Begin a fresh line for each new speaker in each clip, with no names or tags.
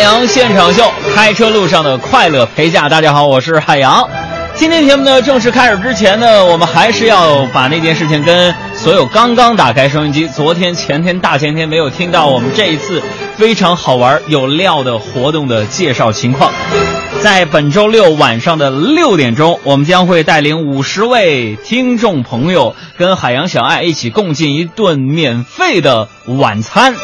海洋现场秀，开车路上的快乐陪驾。大家好，我是海洋。今天节目呢正式开始之前呢，我们还是要把那件事情跟所有刚刚打开收音机、昨天、前天、大前天没有听到我们这一次非常好玩有料的活动的介绍情况。在本周六晚上的六点钟，我们将会带领五十位听众朋友跟海洋小爱一起共进一顿免费的晚餐。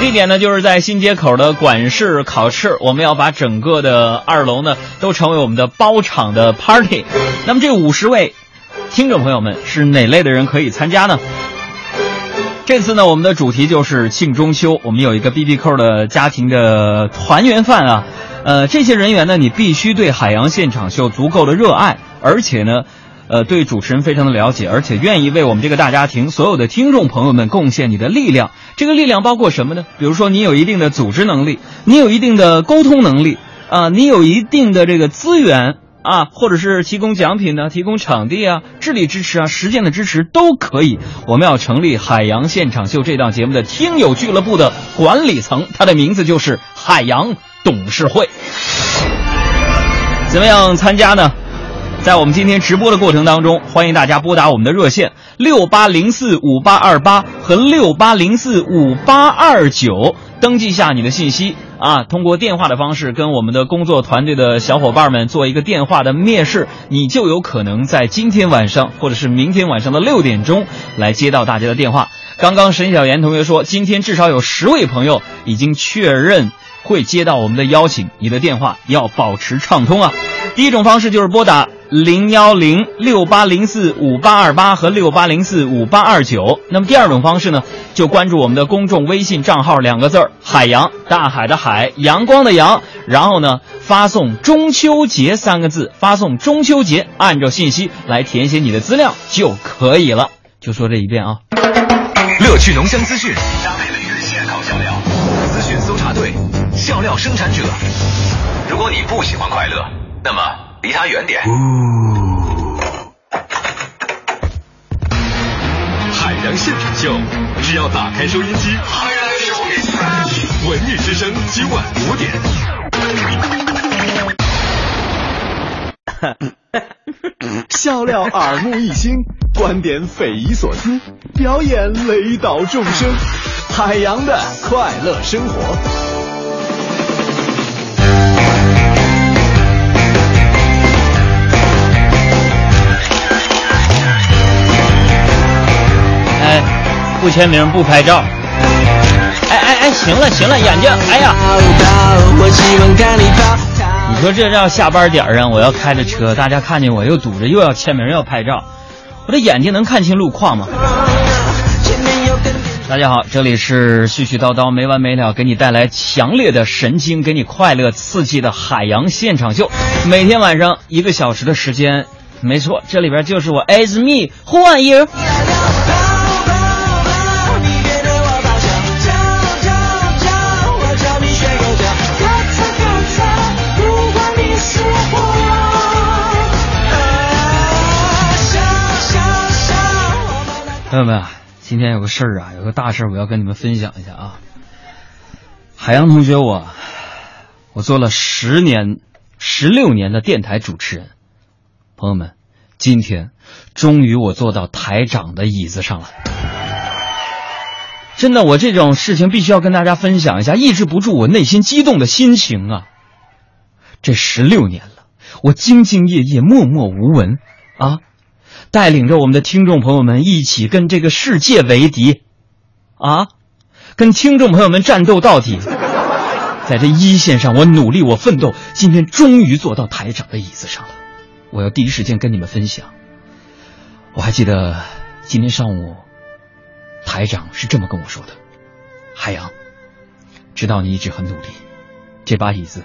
地点呢，就是在新街口的管事烤翅。我们要把整个的二楼呢，都成为我们的包场的 party。那么这五十位听众朋友们是哪类的人可以参加呢？这次呢，我们的主题就是庆中秋，我们有一个 BBQ 的家庭的团圆饭啊。呃，这些人员呢，你必须对海洋现场秀足够的热爱，而且呢。呃，对主持人非常的了解，而且愿意为我们这个大家庭所有的听众朋友们贡献你的力量。这个力量包括什么呢？比如说，你有一定的组织能力，你有一定的沟通能力啊，你有一定的这个资源啊，或者是提供奖品呢，提供场地啊，智力支持啊，实践的支持都可以。我们要成立《海洋现场秀》这档节目的听友俱乐部的管理层，它的名字就是海洋董事会。怎么样参加呢？在我们今天直播的过程当中，欢迎大家拨打我们的热线六八零四五八二八和六八零四五八二九，登记下你的信息啊，通过电话的方式跟我们的工作团队的小伙伴们做一个电话的面试，你就有可能在今天晚上或者是明天晚上的六点钟来接到大家的电话。刚刚沈小岩同学说，今天至少有十位朋友已经确认会接到我们的邀请，你的电话要保持畅通啊。第一种方式就是拨打。零幺零六八零四五八二八和六八零四五八二九。那么第二种方式呢，就关注我们的公众微信账号两个字儿“海洋”，大海的海，阳光的阳。然后呢，发送“中秋节”三个字，发送“中秋节”，按照信息来填写你的资料就可以了。就说这一遍啊。
乐趣浓香资讯搭配了日线好笑料，资讯搜查队，笑料生产者。如果你不喜欢快乐，那么。离他远点。海洋现场秀，只要打开收音机，文艺之声今晚五点。
笑料耳目一新，观点匪夷所思，表演雷倒众生，海洋的快乐生活。
不签名不拍照，哎哎哎，行了行了，眼睛，哎呀！你说这要下班点儿啊，我要开着车，大家看见我又堵着，又要签名又要拍照，我的眼睛能看清路况吗？大家好，这里是絮絮叨叨没完没了，给你带来强烈的神经，给你快乐刺激的海洋现场秀，每天晚上一个小时的时间，没错，这里边就是我，as me，Who are you？朋友们，今天有个事儿啊，有个大事儿，我要跟你们分享一下啊。海洋同学，我我做了十年、十六年的电台主持人，朋友们，今天终于我坐到台长的椅子上了。真的，我这种事情必须要跟大家分享一下，抑制不住我内心激动的心情啊。这十六年了，我兢兢业业、默默无闻啊。带领着我们的听众朋友们一起跟这个世界为敌，啊，跟听众朋友们战斗到底，在这一线上，我努力，我奋斗，今天终于坐到台长的椅子上了。我要第一时间跟你们分享。我还记得今天上午，台长是这么跟我说的：“海洋，知道你一直很努力，这把椅子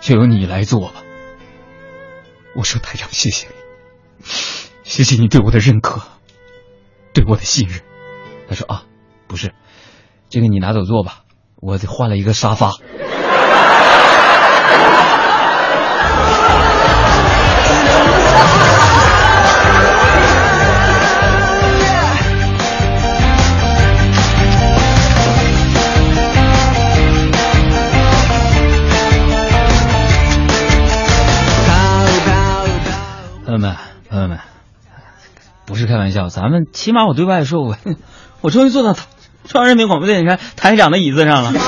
就由你来坐吧。”我说：“台长，谢谢你。”谢谢你对我的认可，对我的信任。他说啊，不是，这个你拿走坐吧，我换了一个沙发。开玩笑，咱们起码我对外说，我 我终于坐到 中央人民广播电台台长的椅子上了。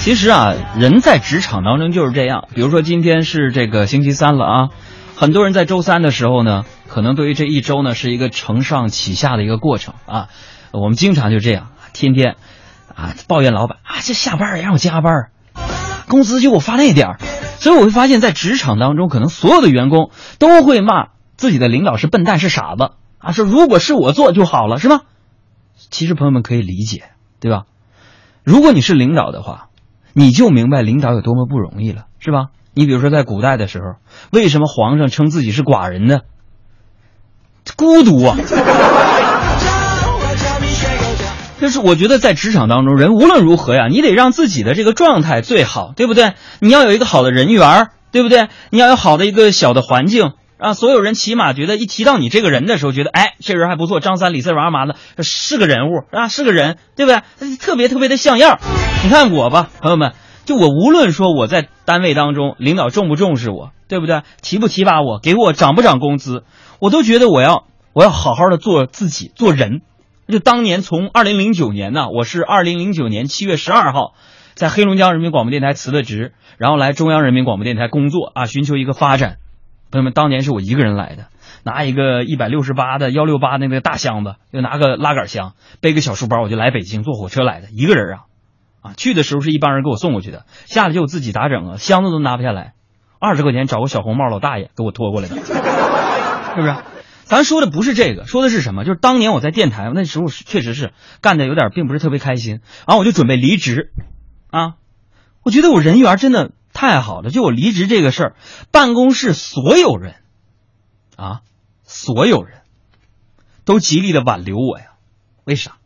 其实啊，人在职场当中就是这样。比如说今天是这个星期三了啊，很多人在周三的时候呢，可能对于这一周呢是一个承上启下的一个过程啊。我们经常就这样，天天啊抱怨老板啊，这下班也让我加班，工资就给我发那点儿。所以我会发现，在职场当中，可能所有的员工都会骂自己的领导是笨蛋、是傻子啊，说如果是我做就好了，是吗？其实朋友们可以理解，对吧？如果你是领导的话。你就明白领导有多么不容易了，是吧？你比如说在古代的时候，为什么皇上称自己是寡人呢？孤独啊！就是我觉得在职场当中，人无论如何呀，你得让自己的这个状态最好，对不对？你要有一个好的人缘，对不对？你要有好的一个小的环境。啊，所有人起码觉得一提到你这个人的时候，觉得哎，这人还不错，张三李四王二麻子是个人物啊，是个人，对不对？特别特别的像样。你看我吧，朋友们，就我无论说我在单位当中，领导重不重视我，对不对？提不提拔我，给我涨不涨工资，我都觉得我要我要好好的做自己，做人。就当年从二零零九年呢，我是二零零九年七月十二号，在黑龙江人民广播电台辞的职，然后来中央人民广播电台工作啊，寻求一个发展。朋友们，当年是我一个人来的，拿一个一百六十八的幺六八的那个大箱子，又拿个拉杆箱，背个小书包，我就来北京坐火车来的，一个人啊，啊，去的时候是一帮人给我送过去的，下来就我自己咋整啊，箱子都拿不下来，二十块钱找个小红帽老大爷给我拖过来的，是不是？咱说的不是这个，说的是什么？就是当年我在电台那时候确实是干的有点并不是特别开心，然后我就准备离职，啊，我觉得我人缘真的。太好了！就我离职这个事儿，办公室所有人，啊，所有人都极力的挽留我呀。为啥？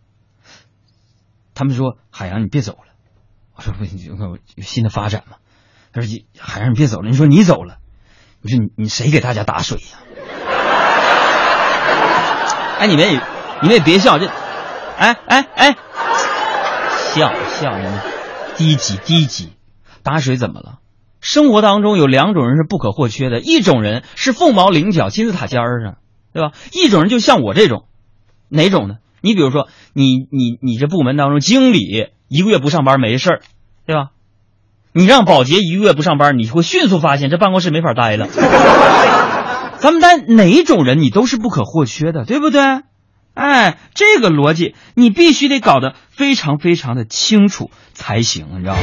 他们说：“海洋，你别走了。”我说：“不行，有新的发展嘛。”他说：“海洋，你别走了。”你说你走了，你说你你谁给大家打水呀？哎，你们也你们也别笑，这，哎哎哎，笑笑你低级低级。打水怎么了？生活当中有两种人是不可或缺的，一种人是凤毛麟角、金字塔尖儿上，对吧？一种人就像我这种，哪种呢？你比如说，你你你这部门当中经理一个月不上班没事儿，对吧？你让保洁一个月不上班，你会迅速发现这办公室没法待了。咱们单哪种人你都是不可或缺的，对不对？哎，这个逻辑你必须得搞得非常非常的清楚才行，你知道吗？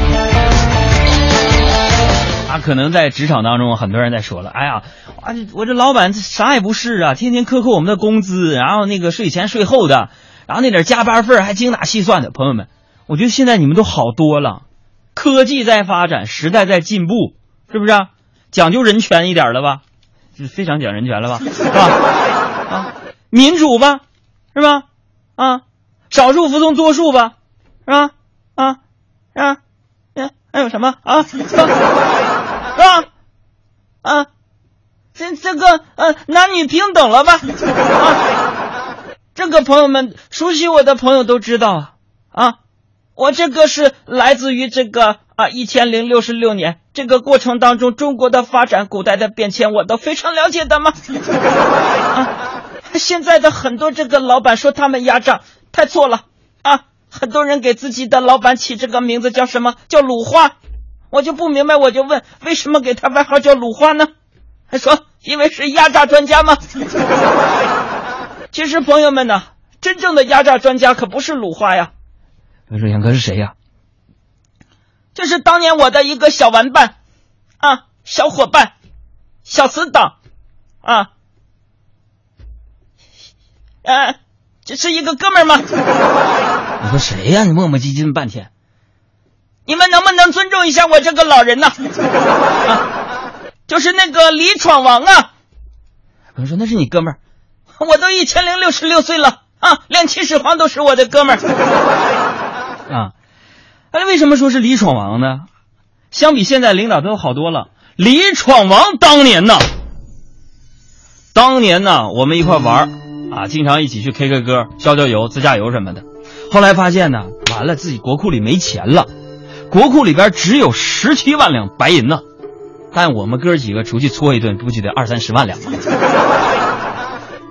他，可能在职场当中，很多人在说了，哎呀，啊，我这老板啥也不是啊，天天克扣我们的工资，然后那个税前税后的，然后那点加班费还精打细算的。朋友们，我觉得现在你们都好多了，科技在发展，时代在进步，是不是？讲究人权一点了吧？就非常讲人权了吧？是吧？啊，民主吧？是吧？啊，少数服从多数吧？是吧？啊，是吧？还有什么啊？啊啊，这这个呃，男女平等了吧？啊，这个朋友们熟悉我的朋友都知道啊啊，我这个是来自于这个啊一千零六十六年这个过程当中中国的发展、古代的变迁，我都非常了解的吗？啊，现在的很多这个老板说他们压榨，太错了啊！很多人给自己的老板起这个名字叫什么叫鲁花。我就不明白，我就问，为什么给他外号叫鲁花呢？还说因为是压榨专家吗？其实朋友们呢，真正的压榨专家可不是鲁花呀。我说杨哥是谁呀？就是当年我的一个小玩伴，啊，小伙伴，小死党，啊，呃，这是一个哥们儿吗？你说谁呀？你磨磨唧唧半天。你们能不能尊重一下我这个老人呢？啊，就是那个李闯王啊！我说那是你哥们儿，我都一千零六十六岁了啊，连秦始皇都是我的哥们儿 啊！哎，为什么说是李闯王呢？相比现在领导都好多了。李闯王当年呢，当年呢，我们一块玩啊，经常一起去 K K 歌、浇浇油、自驾游什么的。后来发现呢，完了，自己国库里没钱了。国库里边只有十七万两白银呢，但我们哥几个出去搓一顿，不就得二三十万两吗？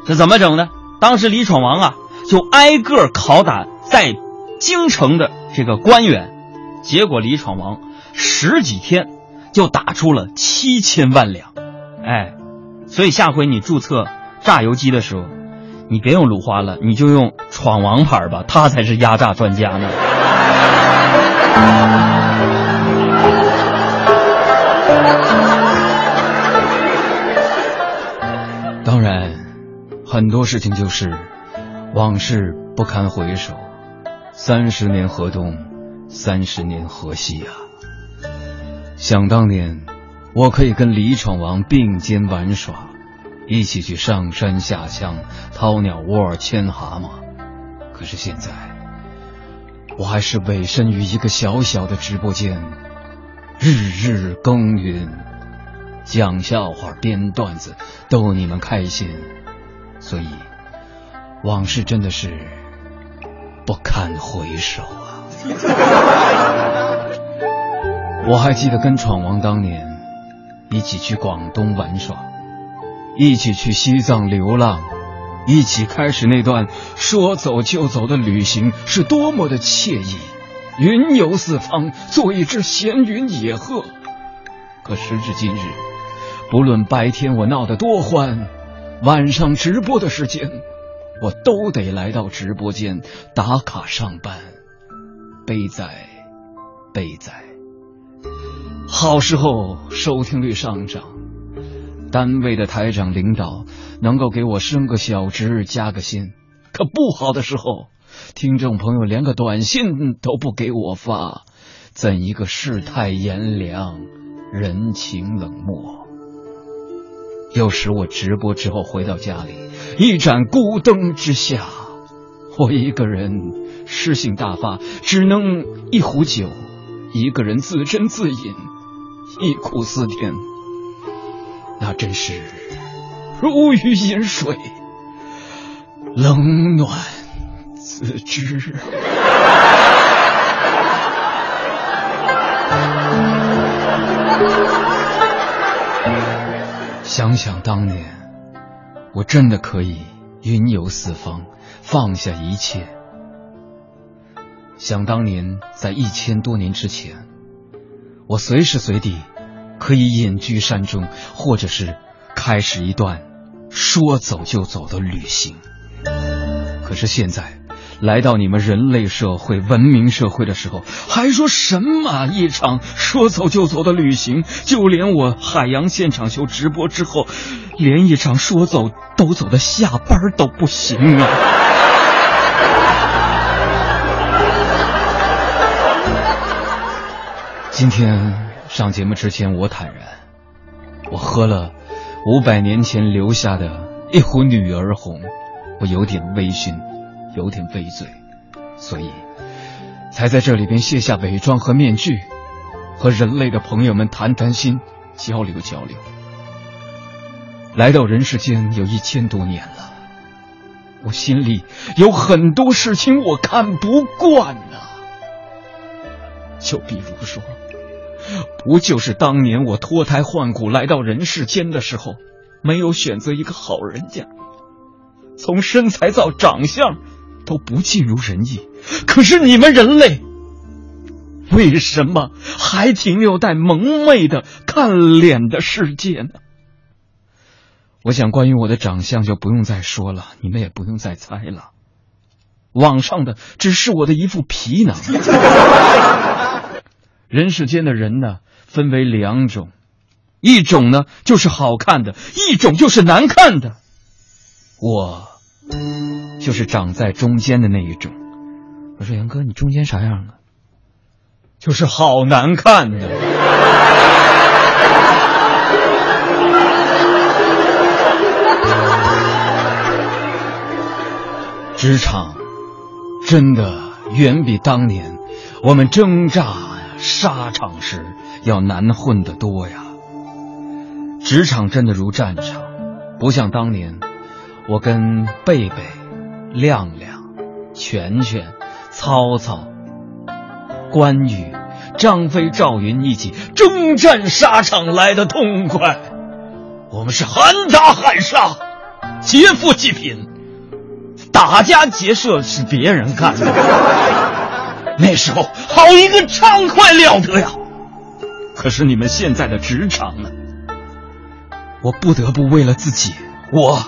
这怎么整呢？当时李闯王啊，就挨个拷打在京城的这个官员，结果李闯王十几天就打出了七千万两，哎，所以下回你注册榨油机的时候，你别用鲁花了，你就用闯王牌吧，他才是压榨专家呢。当然，很多事情就是往事不堪回首，三十年河东，三十年河西啊。想当年，我可以跟李闯王并肩玩耍，一起去上山下乡掏鸟窝、牵蛤蟆。可是现在，我还是委身于一个小小的直播间，日日耕耘。讲笑话、编段子，逗你们开心，所以往事真的是不堪回首啊！我还记得跟闯王当年一起去广东玩耍，一起去西藏流浪，一起开始那段说走就走的旅行是多么的惬意，云游四方，做一只闲云野鹤。可时至今日。不论白天我闹得多欢，晚上直播的时间，我都得来到直播间打卡上班。悲哉，悲哉！好时候收听率上涨，单位的台长领导能够给我升个小职加个薪。可不好的时候，听众朋友连个短信都不给我发，怎一个世态炎凉，人情冷漠！有时我直播之后回到家里，一盏孤灯之下，我一个人诗性大发，只能一壶酒，一个人自斟自饮，忆苦思甜，那真是如鱼饮水，冷暖自知。想想当年，我真的可以云游四方，放下一切。想当年，在一千多年之前，我随时随地可以隐居山中，或者是开始一段说走就走的旅行。可是现在。来到你们人类社会、文明社会的时候，还说什么一场说走就走的旅行？就连我海洋现场秀直播之后，连一场说走都走的下班都不行啊！今天上节目之前，我坦然，我喝了五百年前留下的一壶女儿红，我有点微醺。有点微醉，所以才在这里边卸下伪装和面具，和人类的朋友们谈谈心，交流交流。来到人世间有一千多年了，我心里有很多事情我看不惯呐。就比如说，不就是当年我脱胎换骨来到人世间的时候，没有选择一个好人家，从身材到长相。都不尽如人意，可是你们人类为什么还停留在蒙昧的看脸的世界呢？我想，关于我的长相就不用再说了，你们也不用再猜了。网上的只是我的一副皮囊。人世间的人呢，分为两种，一种呢就是好看的，一种就是难看的。我。就是长在中间的那一种。我说杨哥，你中间啥样啊？就是好难看的。职场真的远比当年我们挣扎沙场时要难混得多呀。职场真的如战场，不像当年我跟贝贝。亮亮、全全、曹操、关羽张飞、赵云一起征战沙场来的痛快。我们是喊打喊杀，劫富济贫，打家劫舍是别人干的。那时候好一个畅快了得呀！可是你们现在的职场呢？我不得不为了自己，我。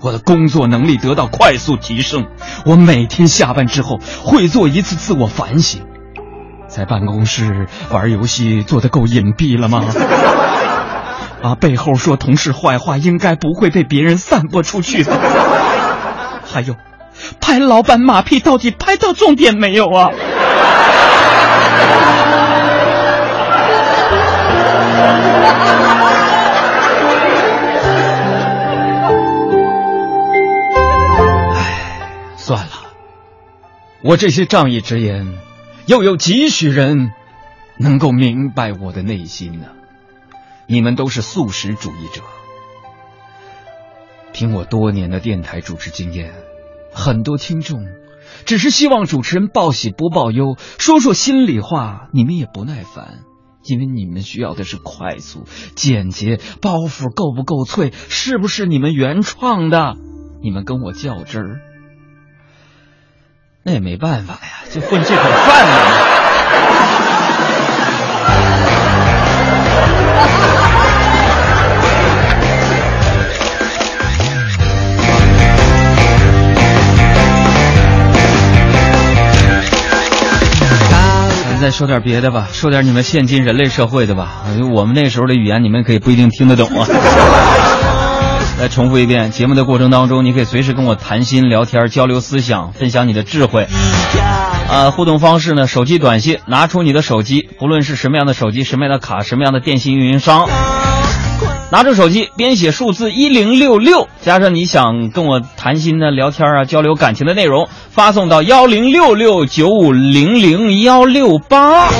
我的工作能力得到快速提升，我每天下班之后会做一次自我反省。在办公室玩游戏做的够隐蔽了吗？啊，背后说同事坏话应该不会被别人散播出去吧？还有，拍老板马屁到底拍到重点没有啊？算了，我这些仗义直言，又有几许人能够明白我的内心呢？你们都是素食主义者，凭我多年的电台主持经验，很多听众只是希望主持人报喜不报忧，说说心里话，你们也不耐烦，因为你们需要的是快速、简洁，包袱够不够脆，是不是你们原创的？你们跟我较真儿。那也没办法呀，就混这口饭嘛。说点别的吧，说点你们现今人类社会的吧。我们那时候的语言，你们可以不一定听得懂啊。来重复一遍，节目的过程当中，你可以随时跟我谈心、聊天、交流思想、分享你的智慧。啊，互动方式呢？手机短信，拿出你的手机，不论是什么样的手机、什么样的卡、什么样的电信运营商，拿出手机，编写数字一零六六，加上你想跟我谈心的、聊天啊、交流感情的内容，发送到幺零六六九五零零幺六八。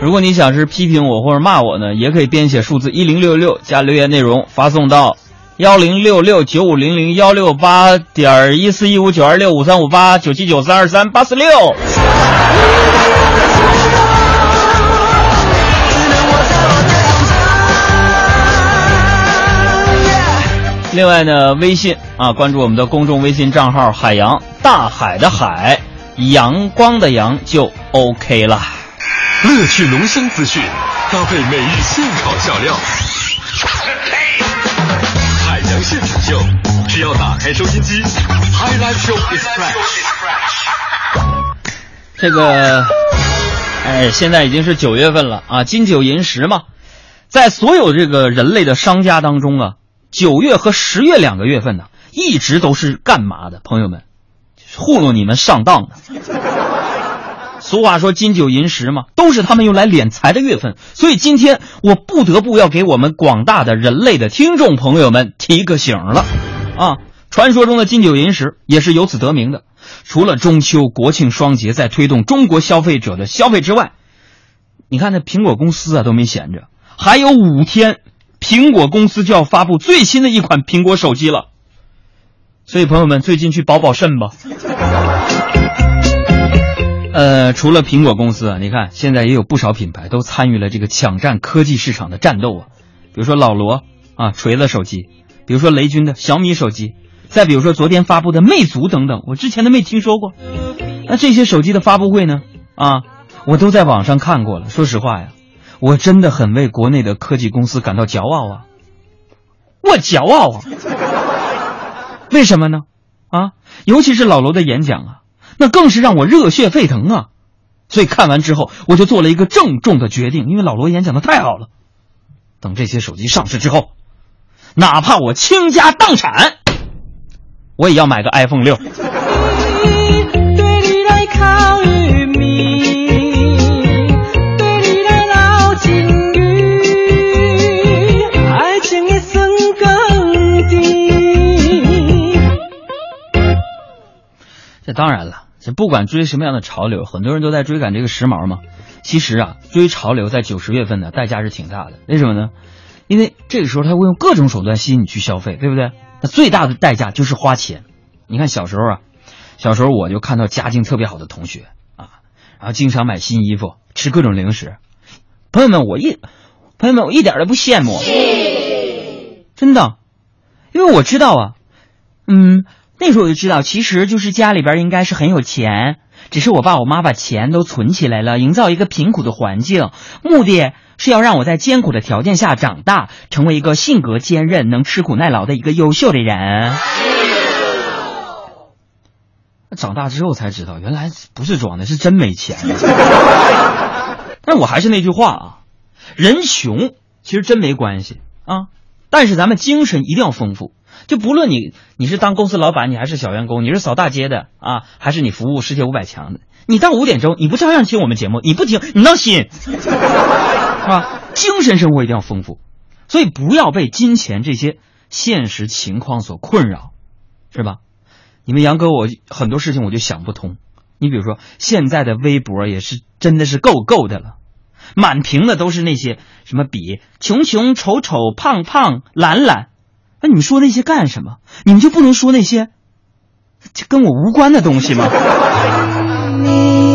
如果你想是批评我或者骂我呢，也可以编写数字一零六六加留言内容发送到幺零六六九五零零幺六八点一四一五九二六五三五八九七九三二三八四六。另外呢，微信啊，关注我们的公众微信账号“海洋大海的海，阳光的阳”就 OK 了。
乐趣浓香资讯，搭配每日现烤笑料。海洋现场秀，只要打开收音机，High Life Show is fresh。
这个，哎，现在已经是九月份了啊，金九银十嘛，在所有这个人类的商家当中啊，九月和十月两个月份呢，一直都是干嘛的？朋友们，糊弄你们上当的。俗话说金九银十嘛，都是他们用来敛财的月份。所以今天我不得不要给我们广大的人类的听众朋友们提个醒了，啊，传说中的金九银十也是由此得名的。除了中秋、国庆双节在推动中国消费者的消费之外，你看那苹果公司啊都没闲着，还有五天，苹果公司就要发布最新的一款苹果手机了。所以朋友们最近去保保肾吧。呃，除了苹果公司啊，你看现在也有不少品牌都参与了这个抢占科技市场的战斗啊，比如说老罗啊锤子手机，比如说雷军的小米手机，再比如说昨天发布的魅族等等，我之前都没听说过。那这些手机的发布会呢，啊，我都在网上看过了。说实话呀，我真的很为国内的科技公司感到骄傲啊，我骄傲啊。为什么呢？啊，尤其是老罗的演讲啊。那更是让我热血沸腾啊！所以看完之后，我就做了一个郑重的决定，因为老罗演讲的太好了。等这些手机上市之后，哪怕我倾家荡产，我也要买个 iPhone 六。这当然了。这不管追什么样的潮流，很多人都在追赶这个时髦嘛。其实啊，追潮流在九十月份呢，代价是挺大的。为什么呢？因为这个时候他会用各种手段吸引你去消费，对不对？那最大的代价就是花钱。你看小时候啊，小时候我就看到家境特别好的同学啊，然后经常买新衣服，吃各种零食。朋友们，我一朋友们，我一点都不羡慕，真的，因为我知道啊，嗯，那时候我就知道，其实就是家里边应该是很有钱，只是我爸我妈把钱都存起来了，营造一个贫苦的环境，目的是要让我在艰苦的条件下长大，成为一个性格坚韧、能吃苦耐劳的一个优秀的人。长大之后才知道，原来不是装的，是真没钱。但我还是那句话啊，人穷其实真没关系啊，但是咱们精神一定要丰富。就不论你你是当公司老板，你还是小员工，你是扫大街的啊，还是你服务世界五百强的，你到五点钟你不照样听我们节目？你不听你闹心，是吧？精神生活一定要丰富，所以不要被金钱这些现实情况所困扰，是吧？你们杨哥，我很多事情我就想不通。你比如说，现在的微博也是真的是够够的了，满屏的都是那些什么比穷穷丑丑胖胖懒懒，那你们说那些干什么？你们就不能说那些跟我无关的东西吗？